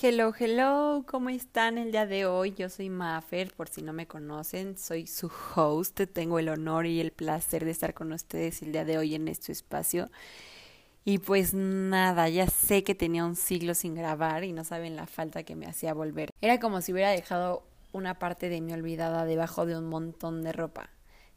Hello, hello, ¿cómo están el día de hoy? Yo soy Maffer, por si no me conocen, soy su host, tengo el honor y el placer de estar con ustedes el día de hoy en este espacio. Y pues nada, ya sé que tenía un siglo sin grabar y no saben la falta que me hacía volver. Era como si hubiera dejado una parte de mí olvidada debajo de un montón de ropa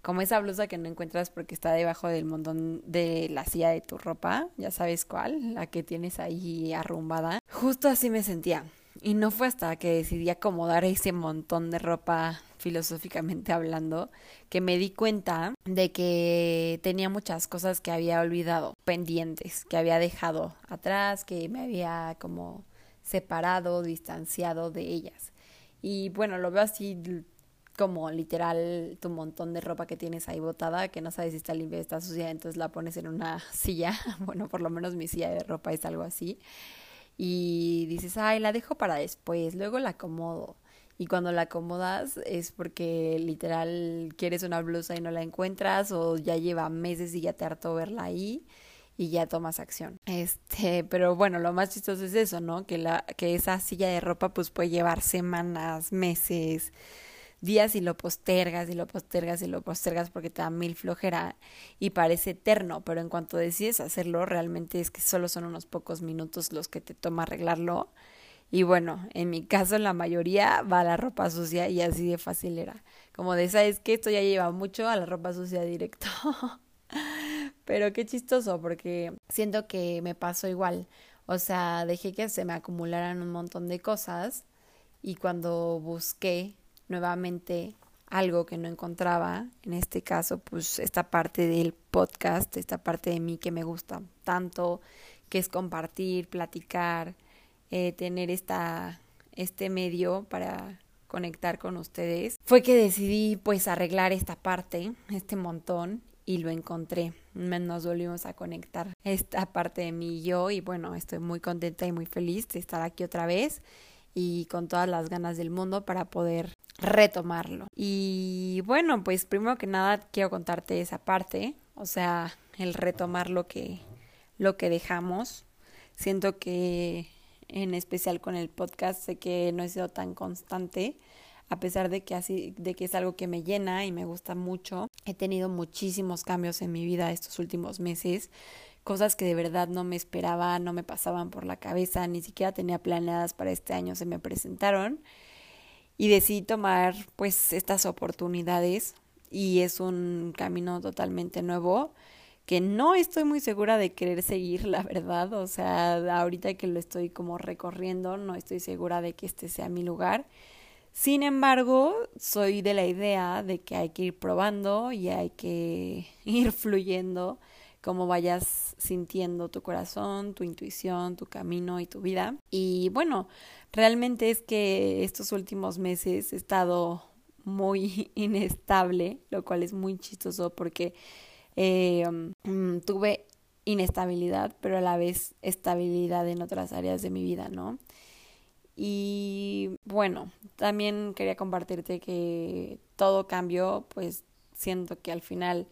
como esa blusa que no encuentras porque está debajo del montón de la silla de tu ropa, ya sabes cuál, la que tienes ahí arrumbada. Justo así me sentía. Y no fue hasta que decidí acomodar ese montón de ropa filosóficamente hablando, que me di cuenta de que tenía muchas cosas que había olvidado, pendientes, que había dejado atrás, que me había como separado, distanciado de ellas. Y bueno, lo veo así como literal tu montón de ropa que tienes ahí botada, que no sabes si está limpia está sucia, entonces la pones en una silla, bueno, por lo menos mi silla de ropa es algo así, y dices, ay, la dejo para después, luego la acomodo. Y cuando la acomodas es porque literal quieres una blusa y no la encuentras o ya lleva meses y ya te hartó verla ahí y ya tomas acción. Este, pero bueno, lo más chistoso es eso, ¿no? Que la que esa silla de ropa pues puede llevar semanas, meses, días y lo postergas y lo postergas y lo postergas porque te da mil flojera y parece eterno, pero en cuanto decides hacerlo, realmente es que solo son unos pocos minutos los que te toma arreglarlo. Y bueno, en mi caso la mayoría va a la ropa sucia y así de fácil era. Como de, ¿sabes que Esto ya lleva mucho a la ropa sucia directo. Pero qué chistoso porque siento que me pasó igual. O sea, dejé que se me acumularan un montón de cosas y cuando busqué nuevamente algo que no encontraba, en este caso, pues esta parte del podcast, esta parte de mí que me gusta tanto, que es compartir, platicar, eh, tener esta, este medio para conectar con ustedes, fue que decidí pues arreglar esta parte, este montón, y lo encontré. Nos volvimos a conectar esta parte de mí y yo, y bueno, estoy muy contenta y muy feliz de estar aquí otra vez y con todas las ganas del mundo para poder retomarlo. Y bueno, pues primero que nada quiero contarte esa parte, o sea, el retomar lo que lo que dejamos. Siento que en especial con el podcast sé que no he sido tan constante a pesar de que así de que es algo que me llena y me gusta mucho. He tenido muchísimos cambios en mi vida estos últimos meses, cosas que de verdad no me esperaba, no me pasaban por la cabeza, ni siquiera tenía planeadas para este año se me presentaron y decidí tomar pues estas oportunidades y es un camino totalmente nuevo que no estoy muy segura de querer seguir, la verdad, o sea, ahorita que lo estoy como recorriendo, no estoy segura de que este sea mi lugar. Sin embargo, soy de la idea de que hay que ir probando y hay que ir fluyendo como vayas sintiendo tu corazón, tu intuición, tu camino y tu vida. Y bueno, realmente es que estos últimos meses he estado muy inestable, lo cual es muy chistoso porque eh, mm, tuve inestabilidad, pero a la vez estabilidad en otras áreas de mi vida, ¿no? Y bueno, también quería compartirte que todo cambió, pues siento que al final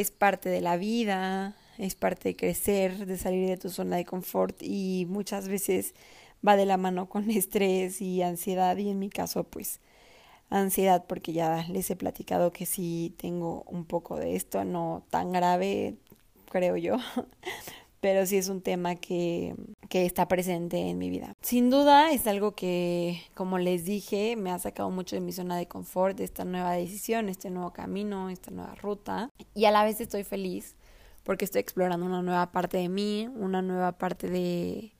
es parte de la vida, es parte de crecer, de salir de tu zona de confort y muchas veces va de la mano con estrés y ansiedad y en mi caso pues ansiedad porque ya les he platicado que sí tengo un poco de esto, no tan grave creo yo, pero sí es un tema que, que está presente en mi vida. Sin duda es algo que, como les dije, me ha sacado mucho de mi zona de confort, de esta nueva decisión, este nuevo camino, esta nueva ruta. Y a la vez estoy feliz porque estoy explorando una nueva parte de mí, una nueva parte de,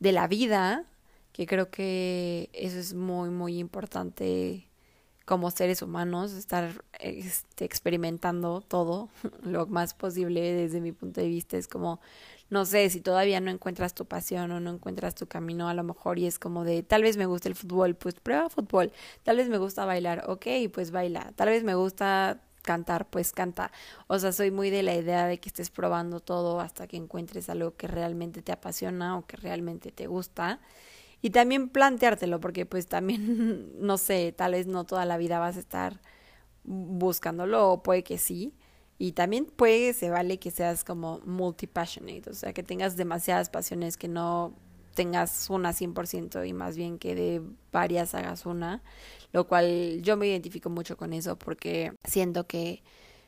de la vida, que creo que eso es muy, muy importante como seres humanos, estar este, experimentando todo lo más posible desde mi punto de vista. Es como no sé, si todavía no encuentras tu pasión o no encuentras tu camino, a lo mejor y es como de, tal vez me gusta el fútbol, pues prueba fútbol, tal vez me gusta bailar, ok, pues baila, tal vez me gusta cantar, pues canta. O sea, soy muy de la idea de que estés probando todo hasta que encuentres algo que realmente te apasiona o que realmente te gusta. Y también planteártelo, porque pues también, no sé, tal vez no toda la vida vas a estar buscándolo, o puede que sí, y también puede, se vale que seas como multi-passionate, o sea, que tengas demasiadas pasiones que no tengas una 100% y más bien que de varias hagas una, lo cual yo me identifico mucho con eso porque siento que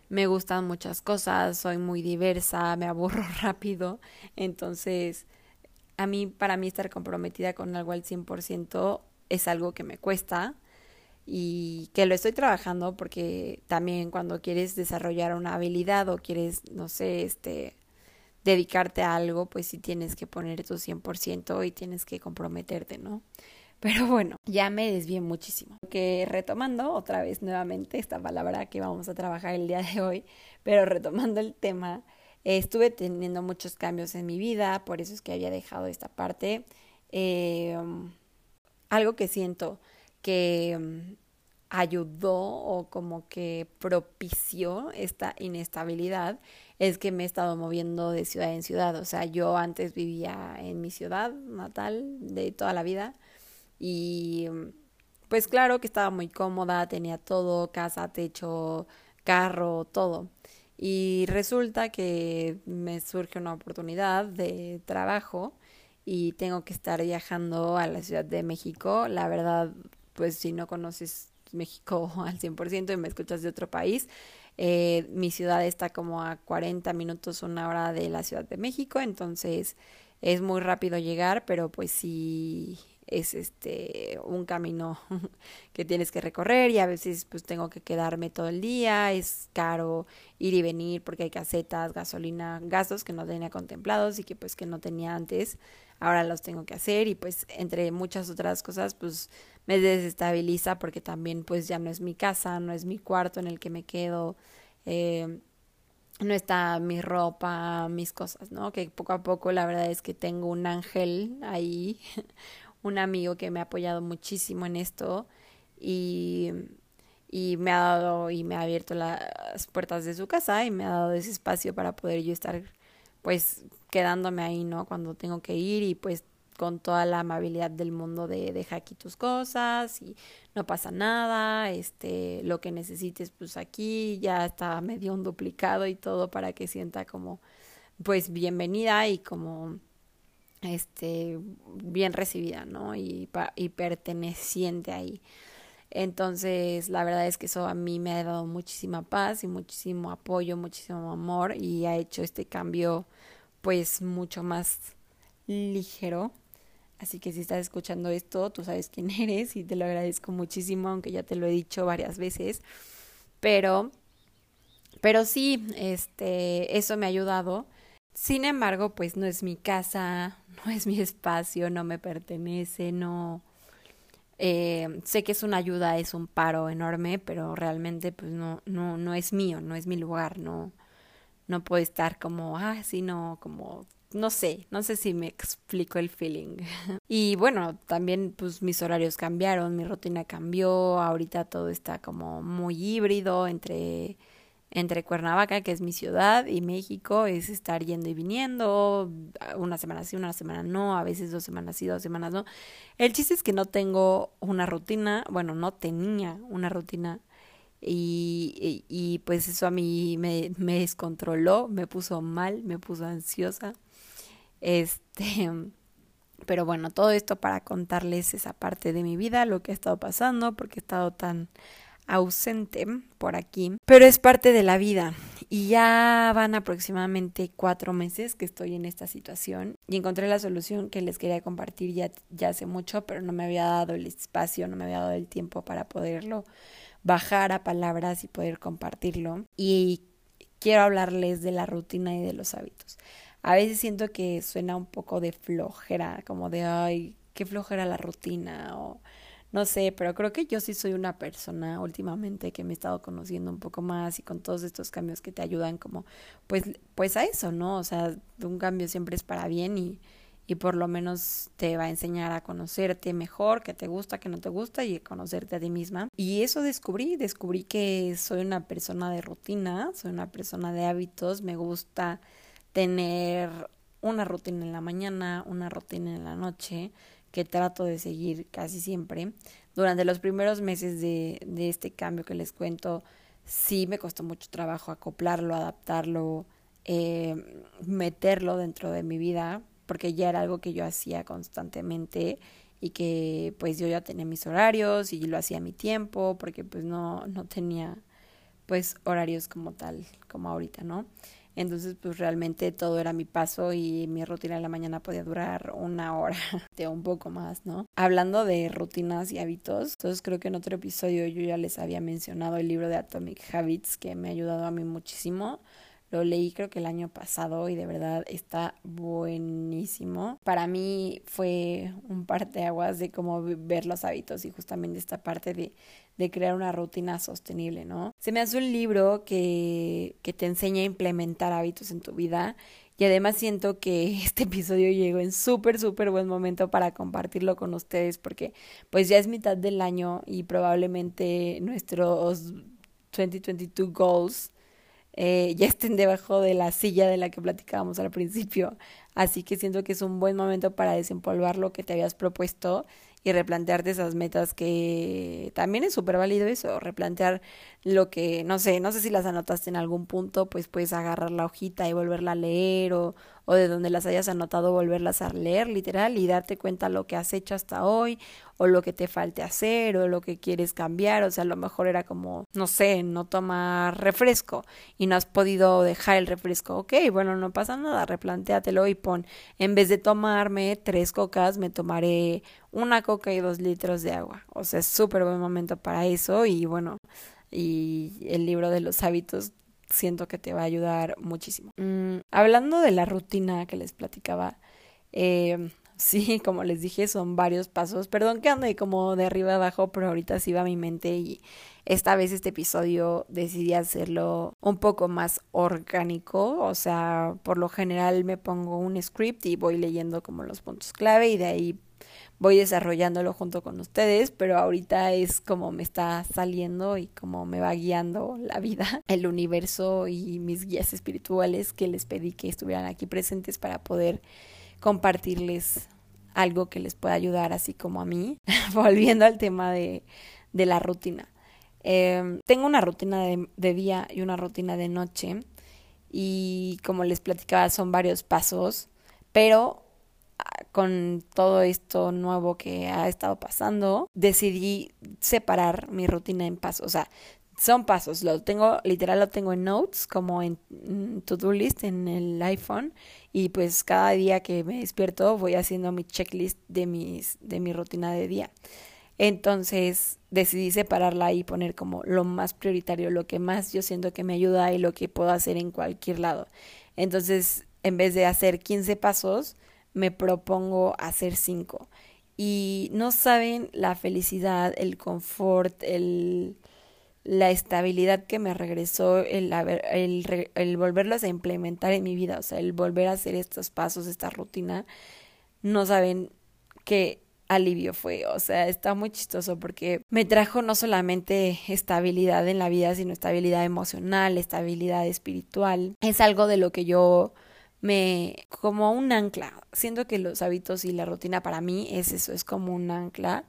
me gustan muchas cosas, soy muy diversa, me aburro rápido, entonces a mí, para mí estar comprometida con algo al 100% es algo que me cuesta y que lo estoy trabajando porque también cuando quieres desarrollar una habilidad o quieres, no sé, este, dedicarte a algo, pues sí tienes que poner tu 100% y tienes que comprometerte, ¿no? Pero bueno, ya me desvié muchísimo. Que retomando otra vez nuevamente esta palabra que vamos a trabajar el día de hoy, pero retomando el tema, estuve teniendo muchos cambios en mi vida, por eso es que había dejado esta parte. Eh, algo que siento que mm, ayudó o como que propició esta inestabilidad es que me he estado moviendo de ciudad en ciudad. O sea, yo antes vivía en mi ciudad natal de toda la vida y mm, pues claro que estaba muy cómoda, tenía todo, casa, techo, carro, todo. Y resulta que me surge una oportunidad de trabajo y tengo que estar viajando a la Ciudad de México. La verdad, pues si no conoces México al 100% y me escuchas de otro país, eh, mi ciudad está como a 40 minutos, una hora de la Ciudad de México, entonces es muy rápido llegar, pero pues sí es este un camino que tienes que recorrer y a veces pues tengo que quedarme todo el día, es caro ir y venir porque hay casetas, gasolina, gastos que no tenía contemplados y que pues que no tenía antes, ahora los tengo que hacer y pues entre muchas otras cosas pues me desestabiliza porque también pues ya no es mi casa, no es mi cuarto en el que me quedo, eh, no está mi ropa, mis cosas, ¿no? Que poco a poco la verdad es que tengo un ángel ahí un amigo que me ha apoyado muchísimo en esto y, y me ha dado y me ha abierto las puertas de su casa y me ha dado ese espacio para poder yo estar pues quedándome ahí, ¿no? Cuando tengo que ir y pues con toda la amabilidad del mundo de deja aquí tus cosas y no pasa nada, este, lo que necesites pues aquí ya está medio un duplicado y todo para que sienta como pues bienvenida y como este, bien recibida, ¿no? Y, y perteneciente ahí. Entonces, la verdad es que eso a mí me ha dado muchísima paz y muchísimo apoyo, muchísimo amor y ha hecho este cambio pues mucho más ligero. Así que si estás escuchando esto, tú sabes quién eres y te lo agradezco muchísimo, aunque ya te lo he dicho varias veces. Pero, pero sí, este, eso me ha ayudado sin embargo, pues no es mi casa, no es mi espacio, no me pertenece, no... Eh, sé que es una ayuda, es un paro enorme, pero realmente pues no, no, no es mío, no es mi lugar, no, no puedo estar como, ah, sí, no, como, no sé, no sé si me explico el feeling. y bueno, también pues mis horarios cambiaron, mi rutina cambió, ahorita todo está como muy híbrido entre entre Cuernavaca, que es mi ciudad, y México es estar yendo y viniendo, una semana sí, una semana no, a veces dos semanas sí, dos semanas no. El chiste es que no tengo una rutina, bueno, no tenía una rutina y, y, pues eso a mí me, me descontroló, me puso mal, me puso ansiosa. Este, pero bueno, todo esto para contarles esa parte de mi vida, lo que ha estado pasando, porque he estado tan ausente por aquí, pero es parte de la vida y ya van aproximadamente cuatro meses que estoy en esta situación y encontré la solución que les quería compartir ya, ya hace mucho, pero no me había dado el espacio, no me había dado el tiempo para poderlo bajar a palabras y poder compartirlo y quiero hablarles de la rutina y de los hábitos. A veces siento que suena un poco de flojera, como de, ay, qué flojera la rutina o no sé, pero creo que yo sí soy una persona últimamente que me he estado conociendo un poco más y con todos estos cambios que te ayudan como pues pues a eso, ¿no? O sea, un cambio siempre es para bien y y por lo menos te va a enseñar a conocerte mejor, que te gusta, que no te gusta y conocerte a ti misma. Y eso descubrí, descubrí que soy una persona de rutina, soy una persona de hábitos, me gusta tener una rutina en la mañana, una rutina en la noche, que trato de seguir casi siempre. Durante los primeros meses de, de este cambio que les cuento, sí me costó mucho trabajo acoplarlo, adaptarlo, eh, meterlo dentro de mi vida, porque ya era algo que yo hacía constantemente y que pues yo ya tenía mis horarios y lo hacía a mi tiempo porque pues no, no tenía pues horarios como tal, como ahorita, ¿no? Entonces, pues realmente todo era mi paso y mi rutina en la mañana podía durar una hora de un poco más, ¿no? Hablando de rutinas y hábitos, entonces creo que en otro episodio yo ya les había mencionado el libro de Atomic Habits que me ha ayudado a mí muchísimo. Lo leí creo que el año pasado y de verdad está buenísimo. Para mí fue un parteaguas de cómo ver los hábitos y justamente esta parte de, de crear una rutina sostenible, ¿no? Se me hace un libro que, que te enseña a implementar hábitos en tu vida y además siento que este episodio llegó en súper, súper buen momento para compartirlo con ustedes porque pues ya es mitad del año y probablemente nuestros 2022 goals eh, ya estén debajo de la silla de la que platicábamos al principio. Así que siento que es un buen momento para desempolvar lo que te habías propuesto y replantearte esas metas que también es súper válido eso, replantear lo que, no sé, no sé si las anotaste en algún punto, pues puedes agarrar la hojita y volverla a leer o, o de donde las hayas anotado volverlas a leer literal y darte cuenta lo que has hecho hasta hoy o lo que te falte hacer o lo que quieres cambiar, o sea, a lo mejor era como, no sé, no tomar refresco y no has podido dejar el refresco, ok, bueno, no pasa nada, replantéatelo y pon, en vez de tomarme tres cocas, me tomaré una coca y dos litros de agua, o sea, es súper buen momento para eso y bueno, y el libro de los hábitos siento que te va a ayudar muchísimo. Mm, hablando de la rutina que les platicaba, eh, Sí, como les dije, son varios pasos. Perdón que ande como de arriba abajo, pero ahorita sí va mi mente y esta vez este episodio decidí hacerlo un poco más orgánico. O sea, por lo general me pongo un script y voy leyendo como los puntos clave y de ahí voy desarrollándolo junto con ustedes, pero ahorita es como me está saliendo y como me va guiando la vida, el universo y mis guías espirituales que les pedí que estuvieran aquí presentes para poder compartirles algo que les pueda ayudar, así como a mí, volviendo al tema de, de la rutina. Em, tengo una rutina de, de, día y una rutina de noche y como les platicaba son varios pasos, pero con todo esto nuevo que ha estado pasando, decidí separar mi rutina en pasos. O sea, son pasos, lo tengo, literal lo tengo en notes, como en, to-do list en el iPhone, y pues cada día que me despierto voy haciendo mi checklist de mis, de mi rutina de día. Entonces decidí separarla y poner como lo más prioritario, lo que más yo siento que me ayuda y lo que puedo hacer en cualquier lado. Entonces, en vez de hacer 15 pasos, me propongo hacer 5. Y no saben la felicidad, el confort, el la estabilidad que me regresó el, el, el volverlos a implementar en mi vida, o sea, el volver a hacer estos pasos, esta rutina, no saben qué alivio fue, o sea, está muy chistoso porque me trajo no solamente estabilidad en la vida, sino estabilidad emocional, estabilidad espiritual. Es algo de lo que yo me como un ancla. Siento que los hábitos y la rutina para mí es eso, es como un ancla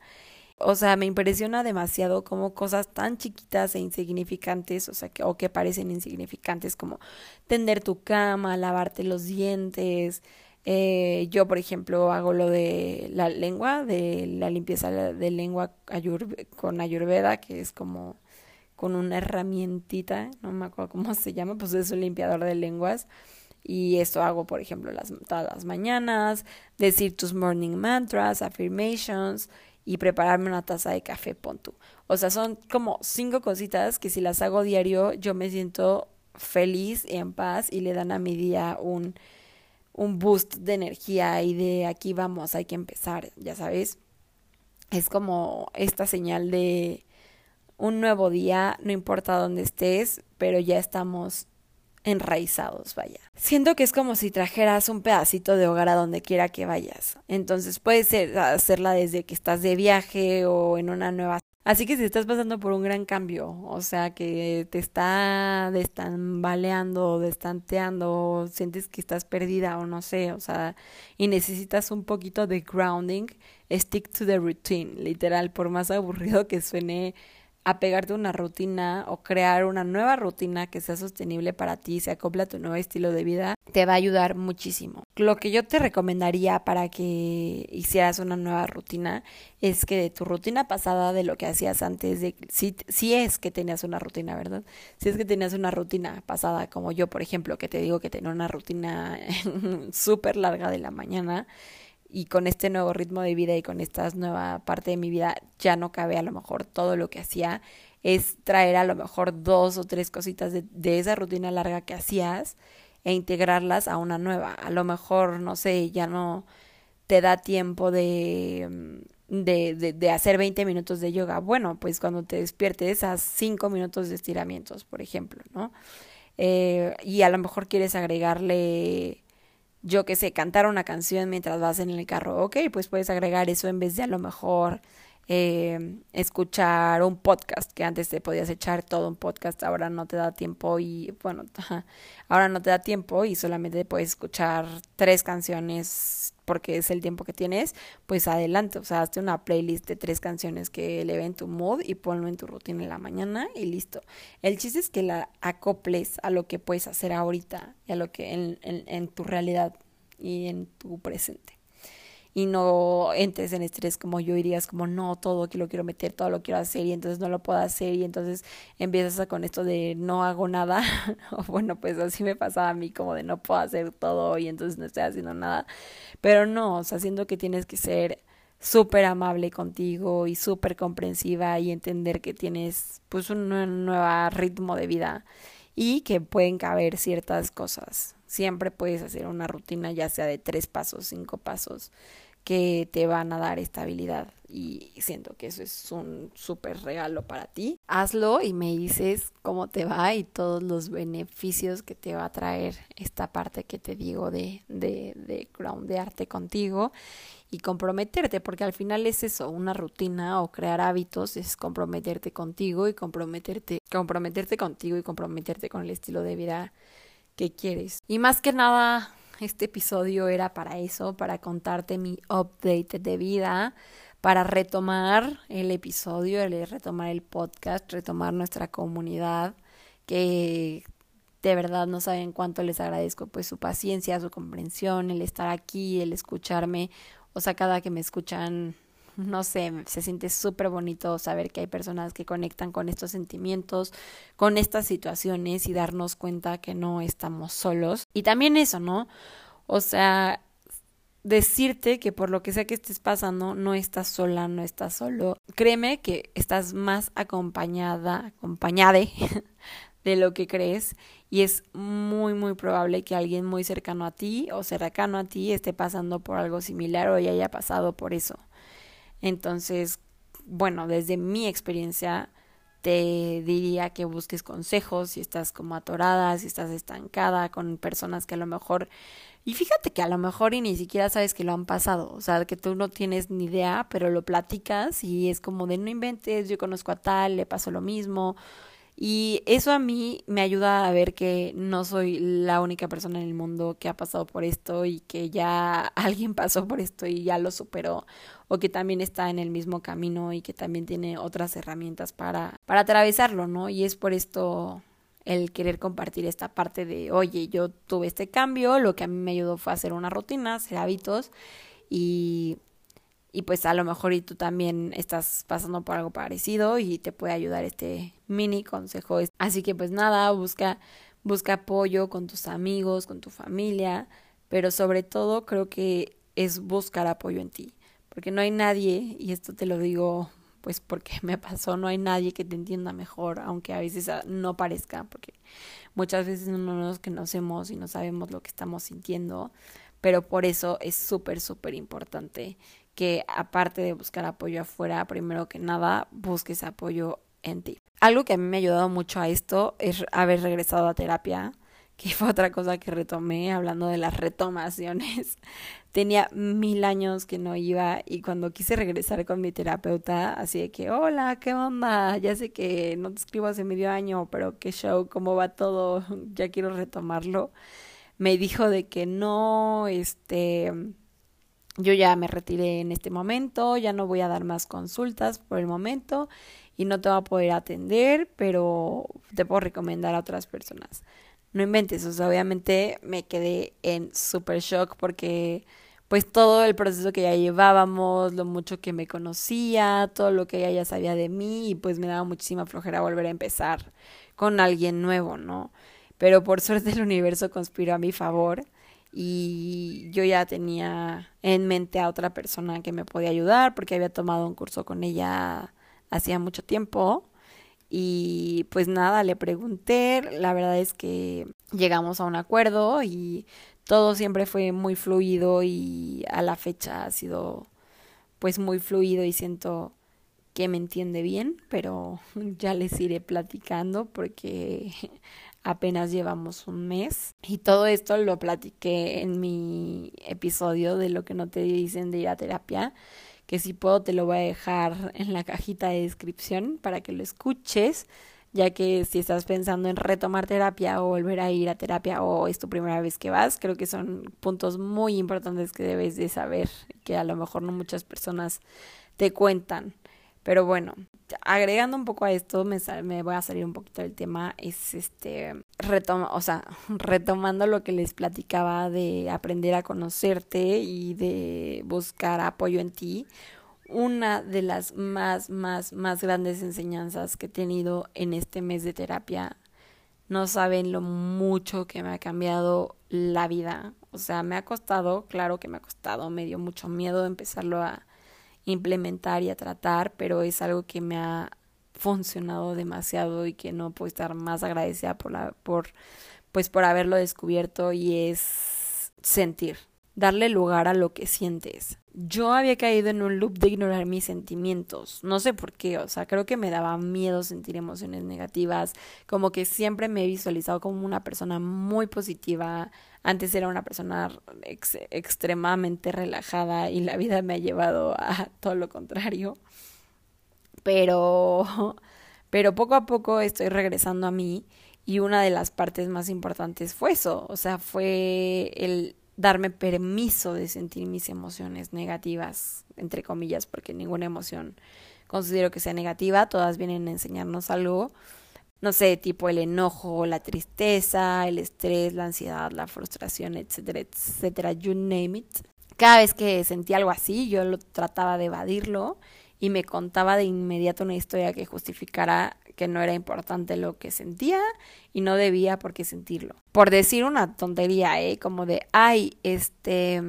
o sea, me impresiona demasiado como cosas tan chiquitas e insignificantes, o sea, que, o que parecen insignificantes como tender tu cama, lavarte los dientes. Eh, yo, por ejemplo, hago lo de la lengua, de la limpieza de lengua con ayurveda, que es como con una herramientita, no me acuerdo cómo se llama, pues es un limpiador de lenguas. Y esto hago, por ejemplo, las, todas las mañanas, decir tus morning mantras, affirmations y prepararme una taza de café, pon O sea, son como cinco cositas que si las hago diario yo me siento feliz y en paz y le dan a mi día un, un boost de energía y de aquí vamos, hay que empezar, ya sabes. Es como esta señal de un nuevo día, no importa dónde estés, pero ya estamos enraizados, vaya. Siento que es como si trajeras un pedacito de hogar a donde quiera que vayas. Entonces puede ser hacerla desde que estás de viaje o en una nueva. Así que si estás pasando por un gran cambio, o sea que te está destambaleando, destanteando, sientes que estás perdida o no sé, o sea, y necesitas un poquito de grounding, stick to the routine, literal, por más aburrido que suene apegarte a una rutina o crear una nueva rutina que sea sostenible para ti, se acopla a tu nuevo estilo de vida, te va a ayudar muchísimo. Lo que yo te recomendaría para que hicieras una nueva rutina es que de tu rutina pasada, de lo que hacías antes, de si, si es que tenías una rutina, ¿verdad? Si es que tenías una rutina pasada, como yo, por ejemplo, que te digo que tenía una rutina súper larga de la mañana, y con este nuevo ritmo de vida y con esta nueva parte de mi vida ya no cabe a lo mejor todo lo que hacía, es traer a lo mejor dos o tres cositas de, de esa rutina larga que hacías e integrarlas a una nueva. A lo mejor, no sé, ya no te da tiempo de, de, de, de hacer 20 minutos de yoga. Bueno, pues cuando te despiertes, haz 5 minutos de estiramientos, por ejemplo, ¿no? Eh, y a lo mejor quieres agregarle yo que sé, cantar una canción mientras vas en el carro, ok, pues puedes agregar eso en vez de a lo mejor eh, escuchar un podcast, que antes te podías echar todo un podcast, ahora no te da tiempo y bueno, ahora no te da tiempo y solamente puedes escuchar tres canciones porque es el tiempo que tienes, pues adelante, o sea, hazte una playlist de tres canciones que eleven tu mood y ponlo en tu rutina en la mañana y listo. El chiste es que la acoples a lo que puedes hacer ahorita y a lo que en, en, en tu realidad y en tu presente y no entres en estrés como yo irías como no, todo que lo quiero meter, todo lo quiero hacer y entonces no lo puedo hacer y entonces empiezas con esto de no hago nada o bueno pues así me pasaba a mí como de no puedo hacer todo y entonces no estoy haciendo nada pero no, o sea, siento que tienes que ser súper amable contigo y súper comprensiva y entender que tienes pues un nuevo ritmo de vida y que pueden caber ciertas cosas. Siempre puedes hacer una rutina ya sea de tres pasos, cinco pasos que te van a dar estabilidad y siento que eso es un súper regalo para ti. Hazlo y me dices cómo te va y todos los beneficios que te va a traer esta parte que te digo de, de, de groundearte contigo y comprometerte, porque al final es eso, una rutina o crear hábitos es comprometerte contigo y comprometerte, comprometerte contigo y comprometerte con el estilo de vida que quieres. Y más que nada, este episodio era para eso, para contarte mi update de vida, para retomar el episodio, retomar el podcast, retomar nuestra comunidad, que de verdad no saben cuánto les agradezco pues su paciencia, su comprensión, el estar aquí, el escucharme, o sea, cada que me escuchan no sé, se siente súper bonito saber que hay personas que conectan con estos sentimientos, con estas situaciones y darnos cuenta que no estamos solos. Y también eso, ¿no? O sea, decirte que por lo que sea que estés pasando, no estás sola, no estás solo. Créeme que estás más acompañada, acompañada de lo que crees y es muy muy probable que alguien muy cercano a ti o cercano a ti esté pasando por algo similar o ya haya pasado por eso. Entonces, bueno, desde mi experiencia te diría que busques consejos si estás como atorada, si estás estancada con personas que a lo mejor y fíjate que a lo mejor y ni siquiera sabes que lo han pasado, o sea, que tú no tienes ni idea, pero lo platicas y es como de no inventes, yo conozco a tal, le pasó lo mismo, y eso a mí me ayuda a ver que no soy la única persona en el mundo que ha pasado por esto y que ya alguien pasó por esto y ya lo superó o que también está en el mismo camino y que también tiene otras herramientas para, para atravesarlo, ¿no? Y es por esto el querer compartir esta parte de, oye, yo tuve este cambio, lo que a mí me ayudó fue hacer una rutina, hacer hábitos y y pues a lo mejor y tú también estás pasando por algo parecido y te puede ayudar este mini consejo. Así que pues nada, busca busca apoyo con tus amigos, con tu familia, pero sobre todo creo que es buscar apoyo en ti, porque no hay nadie y esto te lo digo pues porque me pasó, no hay nadie que te entienda mejor, aunque a veces ah, no parezca, porque muchas veces no nos conocemos y no sabemos lo que estamos sintiendo, pero por eso es súper, súper importante que aparte de buscar apoyo afuera, primero que nada, busques apoyo en ti. Algo que a mí me ha ayudado mucho a esto es haber regresado a terapia, que fue otra cosa que retomé hablando de las retomaciones. Tenía mil años que no iba y cuando quise regresar con mi terapeuta, así de que, hola, ¿qué onda? Ya sé que no te escribo hace medio año, pero qué show, cómo va todo, ya quiero retomarlo. Me dijo de que no, este yo ya me retiré en este momento, ya no voy a dar más consultas por el momento y no te voy a poder atender, pero te puedo recomendar a otras personas. No inventes, o sea, obviamente me quedé en super shock porque pues todo el proceso que ya llevábamos, lo mucho que me conocía, todo lo que ella ya sabía de mí y pues me daba muchísima flojera volver a empezar con alguien nuevo, ¿no? Pero por suerte el universo conspiró a mi favor y yo ya tenía en mente a otra persona que me podía ayudar porque había tomado un curso con ella hacía mucho tiempo. Y pues nada, le pregunté, la verdad es que llegamos a un acuerdo y todo siempre fue muy fluido y a la fecha ha sido pues muy fluido y siento que me entiende bien, pero ya les iré platicando porque apenas llevamos un mes y todo esto lo platiqué en mi episodio de lo que no te dicen de ir a terapia, que si puedo te lo voy a dejar en la cajita de descripción para que lo escuches, ya que si estás pensando en retomar terapia o volver a ir a terapia o es tu primera vez que vas, creo que son puntos muy importantes que debes de saber, que a lo mejor no muchas personas te cuentan. Pero bueno, agregando un poco a esto, me, me voy a salir un poquito del tema, es este, retoma, o sea, retomando lo que les platicaba de aprender a conocerte y de buscar apoyo en ti. Una de las más, más, más grandes enseñanzas que he tenido en este mes de terapia, no saben lo mucho que me ha cambiado la vida. O sea, me ha costado, claro que me ha costado, me dio mucho miedo empezarlo a, implementar y a tratar, pero es algo que me ha funcionado demasiado y que no puedo estar más agradecida por la por pues por haberlo descubierto y es sentir, darle lugar a lo que sientes. Yo había caído en un loop de ignorar mis sentimientos, no sé por qué, o sea, creo que me daba miedo sentir emociones negativas, como que siempre me he visualizado como una persona muy positiva, antes era una persona extremadamente relajada y la vida me ha llevado a todo lo contrario. Pero, pero poco a poco estoy regresando a mí y una de las partes más importantes fue eso, o sea, fue el darme permiso de sentir mis emociones negativas, entre comillas, porque ninguna emoción considero que sea negativa, todas vienen a enseñarnos algo no sé, tipo el enojo, la tristeza, el estrés, la ansiedad, la frustración, etcétera, etcétera, you name it. Cada vez que sentía algo así, yo lo trataba de evadirlo y me contaba de inmediato una historia que justificara que no era importante lo que sentía y no debía por qué sentirlo. Por decir una tontería, ¿eh? Como de, ay, este,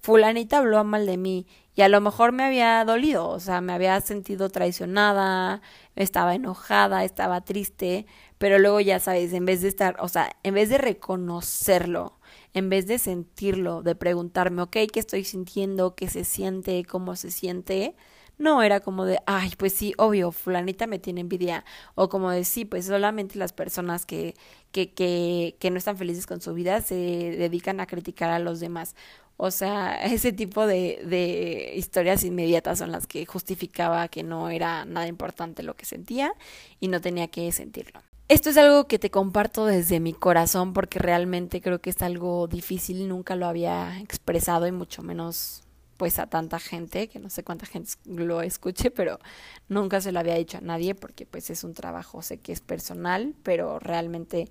fulanita habló mal de mí y a lo mejor me había dolido, o sea, me había sentido traicionada, estaba enojada, estaba triste, pero luego ya sabes, en vez de estar, o sea, en vez de reconocerlo, en vez de sentirlo, de preguntarme, ok, ¿qué estoy sintiendo? ¿Qué se siente? ¿Cómo se siente? No, era como de, ay, pues sí, obvio, fulanita me tiene envidia. O como de, sí, pues solamente las personas que, que, que, que no están felices con su vida se dedican a criticar a los demás. O sea, ese tipo de, de historias inmediatas son las que justificaba que no era nada importante lo que sentía y no tenía que sentirlo. Esto es algo que te comparto desde mi corazón porque realmente creo que es algo difícil, nunca lo había expresado y mucho menos pues a tanta gente, que no sé cuánta gente lo escuche, pero nunca se lo había dicho a nadie porque pues es un trabajo, sé que es personal, pero realmente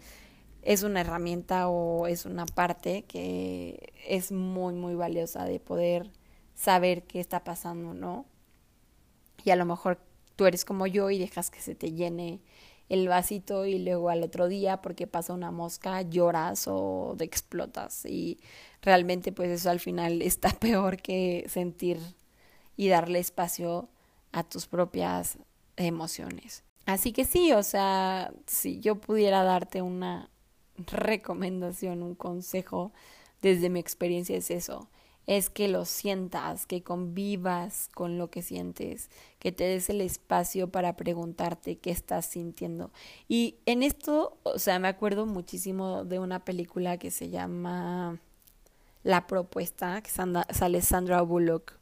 es una herramienta o es una parte que es muy, muy valiosa de poder saber qué está pasando, ¿no? Y a lo mejor tú eres como yo y dejas que se te llene el vasito y luego al otro día porque pasa una mosca lloras o te explotas y realmente pues eso al final está peor que sentir y darle espacio a tus propias emociones. Así que sí, o sea, si yo pudiera darte una recomendación, un consejo desde mi experiencia es eso, es que lo sientas, que convivas con lo que sientes, que te des el espacio para preguntarte qué estás sintiendo. Y en esto, o sea, me acuerdo muchísimo de una película que se llama La propuesta, que sale Sandra Bullock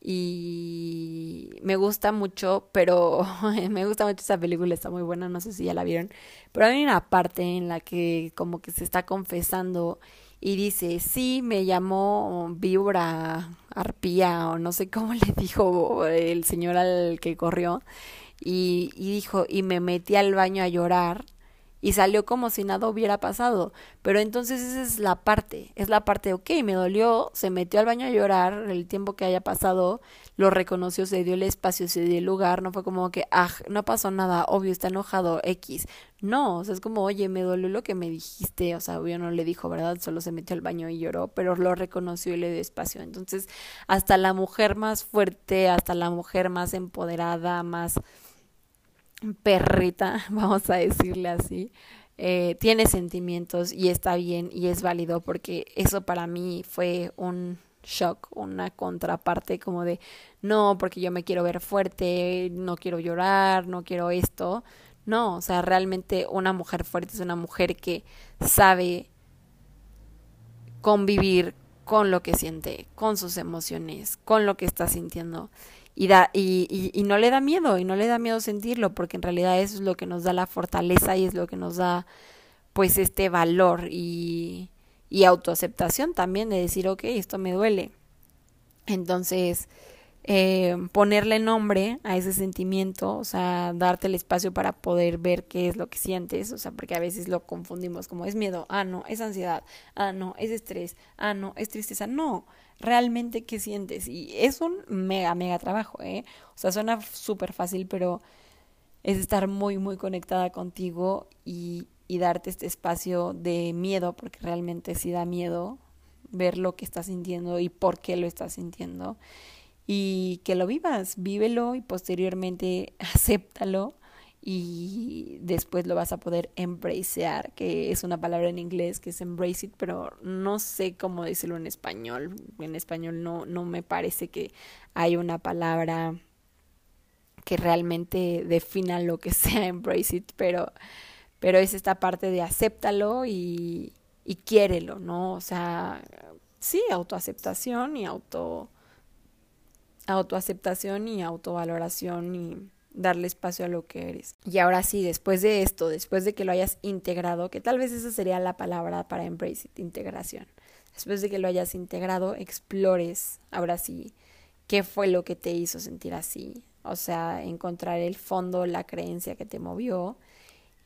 y me gusta mucho, pero me gusta mucho esa película, está muy buena, no sé si ya la vieron, pero hay una parte en la que como que se está confesando y dice, sí, me llamó víbora, arpía o no sé cómo le dijo el señor al que corrió y, y dijo, y me metí al baño a llorar y salió como si nada hubiera pasado. Pero entonces esa es la parte, es la parte, ok, me dolió, se metió al baño a llorar, el tiempo que haya pasado, lo reconoció, se dio el espacio, se dio el lugar, no fue como que, ah, no pasó nada, obvio, está enojado, X. No, o sea, es como, oye, me dolió lo que me dijiste, o sea, obvio no le dijo, ¿verdad? Solo se metió al baño y lloró, pero lo reconoció y le dio espacio. Entonces, hasta la mujer más fuerte, hasta la mujer más empoderada, más perrita, vamos a decirle así, eh, tiene sentimientos y está bien y es válido porque eso para mí fue un shock, una contraparte como de no, porque yo me quiero ver fuerte, no quiero llorar, no quiero esto. No, o sea, realmente una mujer fuerte es una mujer que sabe convivir con lo que siente, con sus emociones, con lo que está sintiendo y, da, y, y, no le da miedo, y no le da miedo sentirlo, porque en realidad eso es lo que nos da la fortaleza y es lo que nos da pues este valor y, y autoaceptación también de decir, ok, esto me duele. Entonces, eh, ponerle nombre a ese sentimiento, o sea, darte el espacio para poder ver qué es lo que sientes, o sea, porque a veces lo confundimos como es miedo, ah, no, es ansiedad, ah, no, es estrés, ah, no, es tristeza, no, realmente qué sientes. Y es un mega, mega trabajo, ¿eh? O sea, suena súper fácil, pero es estar muy, muy conectada contigo y, y darte este espacio de miedo, porque realmente sí da miedo ver lo que estás sintiendo y por qué lo estás sintiendo. Y que lo vivas, vívelo y posteriormente acéptalo y después lo vas a poder embracear, que es una palabra en inglés que es embrace it, pero no sé cómo decirlo en español. En español no, no me parece que hay una palabra que realmente defina lo que sea embrace it, pero, pero es esta parte de acéptalo y, y quiérelo, ¿no? O sea, sí, autoaceptación y auto autoaceptación y autovaloración y darle espacio a lo que eres. Y ahora sí, después de esto, después de que lo hayas integrado, que tal vez esa sería la palabra para embrace it, integración. Después de que lo hayas integrado, explores, ahora sí, qué fue lo que te hizo sentir así. O sea, encontrar el fondo, la creencia que te movió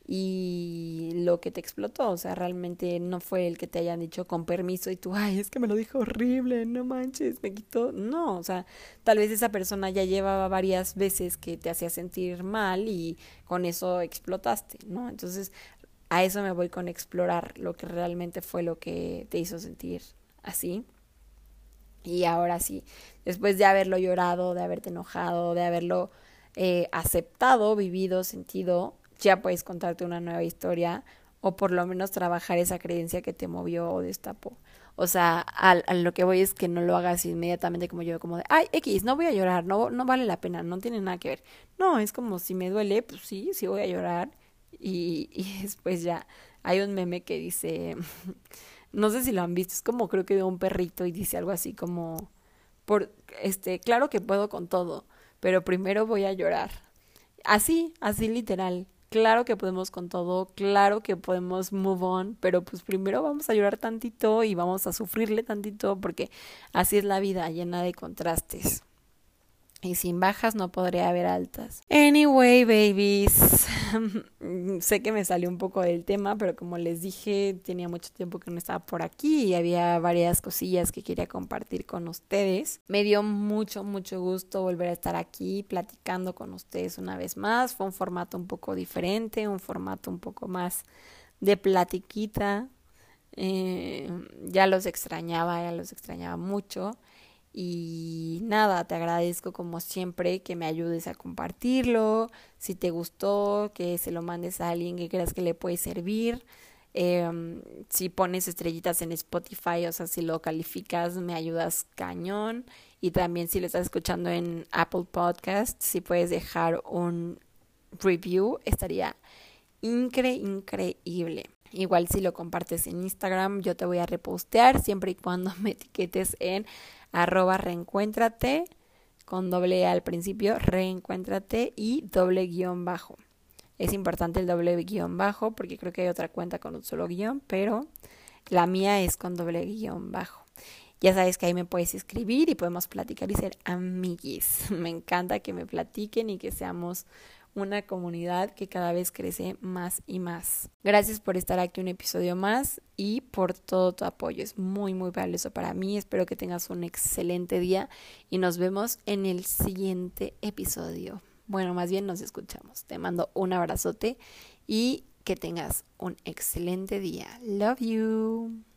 y lo que te explotó, o sea, realmente no fue el que te hayan dicho con permiso y tú, ay, es que me lo dijo horrible, no manches, me quitó, no, o sea, tal vez esa persona ya llevaba varias veces que te hacía sentir mal y con eso explotaste, ¿no? Entonces, a eso me voy con explorar lo que realmente fue lo que te hizo sentir así. Y ahora sí, después de haberlo llorado, de haberte enojado, de haberlo eh, aceptado, vivido, sentido, ya puedes contarte una nueva historia o por lo menos trabajar esa creencia que te movió o destapó. O sea, a, lo que voy es que no lo hagas inmediatamente como yo, como de, ay, X, no voy a llorar, no, no vale la pena, no tiene nada que ver. No, es como si me duele, pues sí, sí voy a llorar. Y, y después ya hay un meme que dice, no sé si lo han visto, es como creo que de un perrito y dice algo así como, por, este, claro que puedo con todo, pero primero voy a llorar. Así, así literal claro que podemos con todo, claro que podemos move on, pero pues primero vamos a llorar tantito y vamos a sufrirle tantito porque así es la vida llena de contrastes. Y sin bajas no podría haber altas. Anyway, babies. sé que me salió un poco del tema, pero como les dije, tenía mucho tiempo que no estaba por aquí y había varias cosillas que quería compartir con ustedes. Me dio mucho, mucho gusto volver a estar aquí platicando con ustedes una vez más. Fue un formato un poco diferente, un formato un poco más de platiquita. Eh, ya los extrañaba, ya los extrañaba mucho. Y nada, te agradezco como siempre que me ayudes a compartirlo. Si te gustó, que se lo mandes a alguien que creas que le puede servir. Eh, si pones estrellitas en Spotify, o sea, si lo calificas, me ayudas cañón. Y también si lo estás escuchando en Apple Podcast, si puedes dejar un review, estaría incre increíble. Igual si lo compartes en Instagram, yo te voy a repostear siempre y cuando me etiquetes en arroba reencuéntrate con doble E al principio, reencuéntrate y doble guion bajo. Es importante el doble guion bajo porque creo que hay otra cuenta con un solo guion, pero La mía es con doble guion bajo. Ya sabes que ahí me puedes escribir y podemos platicar y ser amiguis. Me encanta que me platiquen y que seamos una comunidad que cada vez crece más y más. Gracias por estar aquí un episodio más y por todo tu apoyo. Es muy, muy valioso para mí. Espero que tengas un excelente día y nos vemos en el siguiente episodio. Bueno, más bien nos escuchamos. Te mando un abrazote y que tengas un excelente día. Love you.